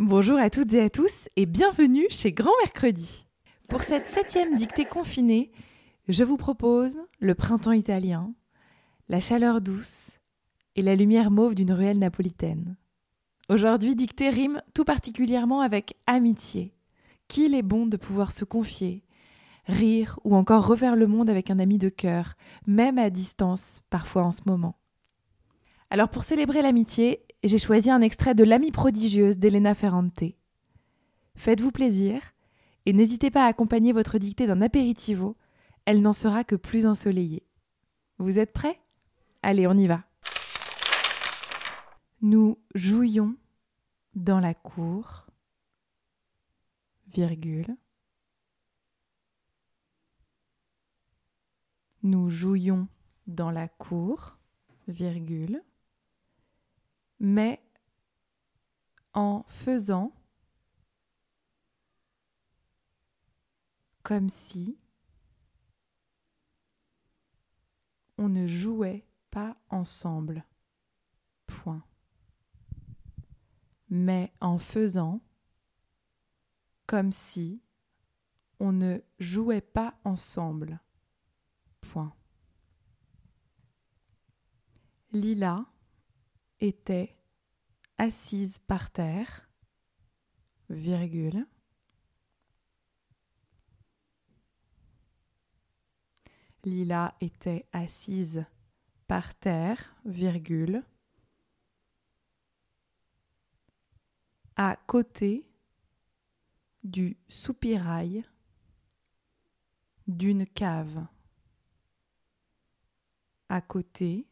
Bonjour à toutes et à tous et bienvenue chez Grand Mercredi. Pour cette septième dictée confinée, je vous propose le printemps italien, la chaleur douce et la lumière mauve d'une ruelle napolitaine. Aujourd'hui, dictée rime tout particulièrement avec amitié. Qu'il est bon de pouvoir se confier, rire ou encore refaire le monde avec un ami de cœur, même à distance, parfois en ce moment. Alors pour célébrer l'amitié, j'ai choisi un extrait de L'amie prodigieuse d'Elena Ferrante. Faites-vous plaisir et n'hésitez pas à accompagner votre dictée d'un apéritivo, elle n'en sera que plus ensoleillée. Vous êtes prêts? Allez, on y va. Nous jouions dans la cour. Nous jouions dans la cour, mais en faisant comme si on ne jouait pas ensemble. Point. Mais en faisant comme si on ne jouait pas ensemble. Point. Lila était assise par terre, virgule. Lila était assise par terre, virgule. À côté du soupirail d'une cave. À côté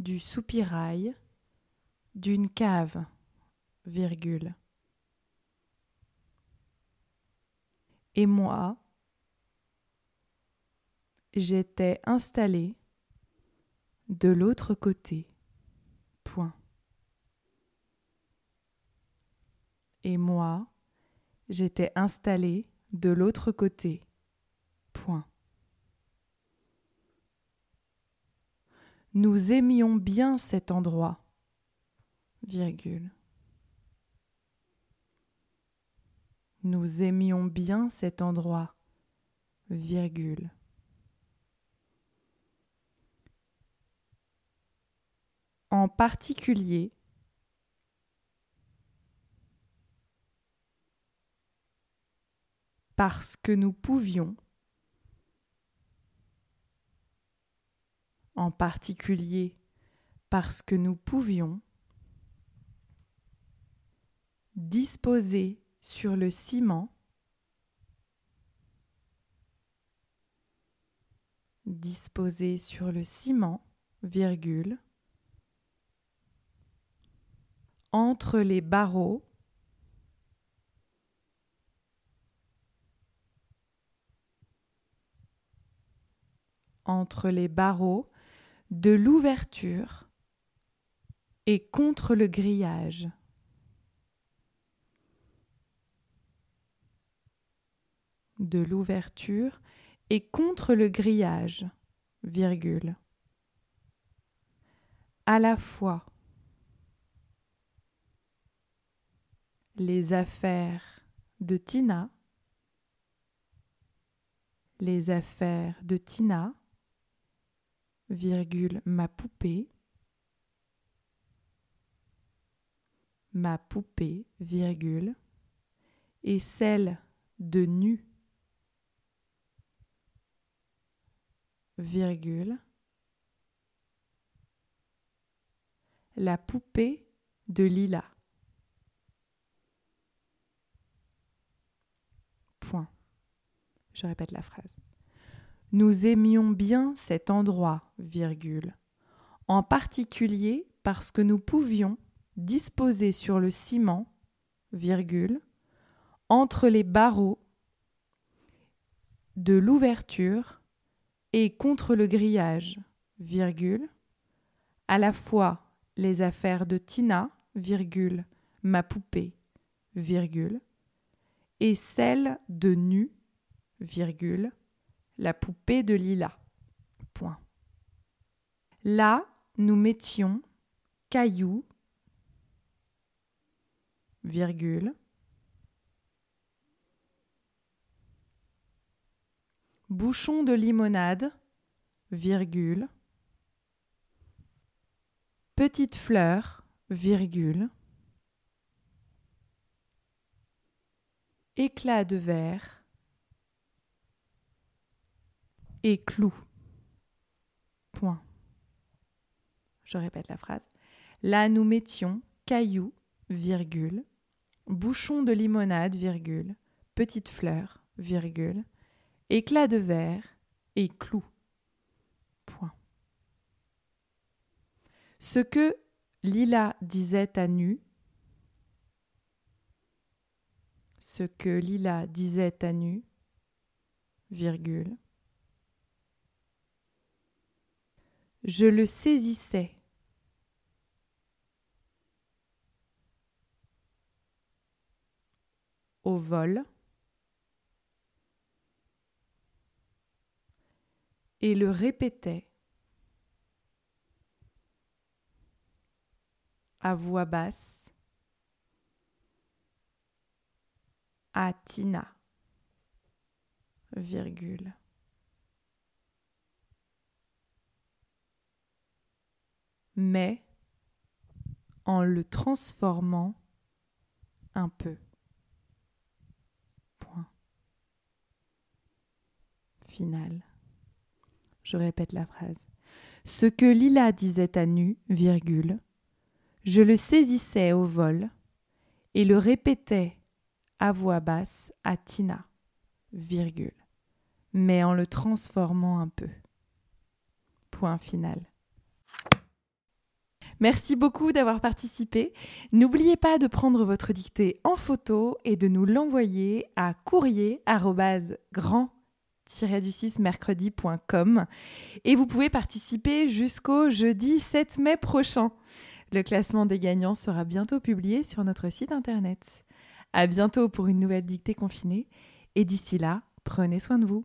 du soupirail d'une cave, virgule. Et moi, j'étais installé de l'autre côté, point. Et moi, j'étais installé de l'autre côté, point. Nous aimions bien cet endroit, virgule. Nous aimions bien cet endroit, virgule. En particulier, parce que nous pouvions en particulier parce que nous pouvions disposer sur le ciment disposer sur le ciment, entre les barreaux entre les barreaux de l'ouverture et contre le grillage. De l'ouverture et contre le grillage, virgule. À la fois les affaires de Tina, les affaires de Tina, virgule, ma poupée, ma poupée, virgule, et celle de nu, virgule, la poupée de Lila. Point. Je répète la phrase. Nous aimions bien cet endroit, en particulier parce que nous pouvions disposer sur le ciment, entre les barreaux de l'ouverture et contre le grillage, à la fois les affaires de Tina, ma poupée, et celles de nu, la poupée de Lila. Point. Là, nous mettions cailloux, virgule. Bouchon de limonade, virgule. Petite fleur, virgule. Éclat de verre et. Point. Je répète la phrase. Là, nous mettions caillou, virgule, bouchon de limonade, virgule, petite fleur, virgule, éclat de verre et clou. Point. Ce que Lila disait à nu, ce que Lila disait à nu, virgule, je le saisissais. Au vol. Et le répétait à voix basse à Tina. Mais en le transformant un peu. Point. Final. Je répète la phrase. Ce que Lila disait à nu, virgule, je le saisissais au vol et le répétais à voix basse à Tina, virgule, mais en le transformant un peu. Point final. Merci beaucoup d'avoir participé. N'oubliez pas de prendre votre dictée en photo et de nous l'envoyer à courrier grand du 6 mercredi.com et vous pouvez participer jusqu'au jeudi 7 mai prochain. Le classement des gagnants sera bientôt publié sur notre site internet. À bientôt pour une nouvelle dictée confinée et d'ici là, prenez soin de vous.